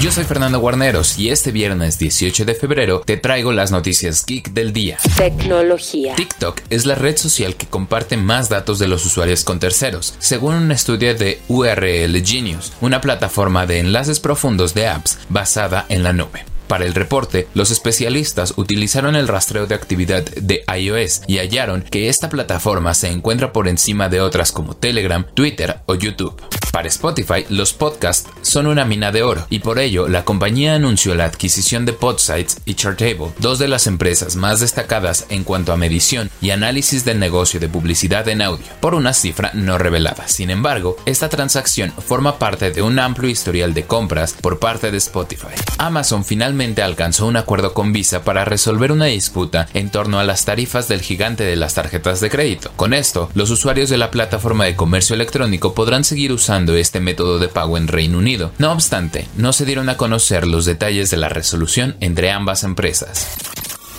Yo soy Fernando Guarneros y este viernes 18 de febrero te traigo las noticias geek del día. Tecnología. TikTok es la red social que comparte más datos de los usuarios con terceros, según un estudio de URL Genius, una plataforma de enlaces profundos de apps basada en la nube. Para el reporte, los especialistas utilizaron el rastreo de actividad de iOS y hallaron que esta plataforma se encuentra por encima de otras como Telegram, Twitter o YouTube. Para Spotify, los podcasts son una mina de oro y por ello la compañía anunció la adquisición de Podsites y Chartable, dos de las empresas más destacadas en cuanto a medición y análisis del negocio de publicidad en audio, por una cifra no revelada. Sin embargo, esta transacción forma parte de un amplio historial de compras por parte de Spotify. Amazon finalmente alcanzó un acuerdo con Visa para resolver una disputa en torno a las tarifas del gigante de las tarjetas de crédito. Con esto, los usuarios de la plataforma de comercio electrónico podrán seguir usando este método de pago en Reino Unido. No obstante, no se dieron a conocer los detalles de la resolución entre ambas empresas.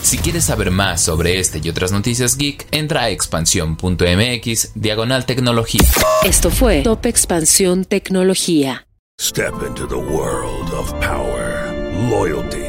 Si quieres saber más sobre este y otras noticias geek, entra a expansión.mx diagonal tecnología. Esto fue Top Expansión Tecnología. Step into the world of power, loyalty,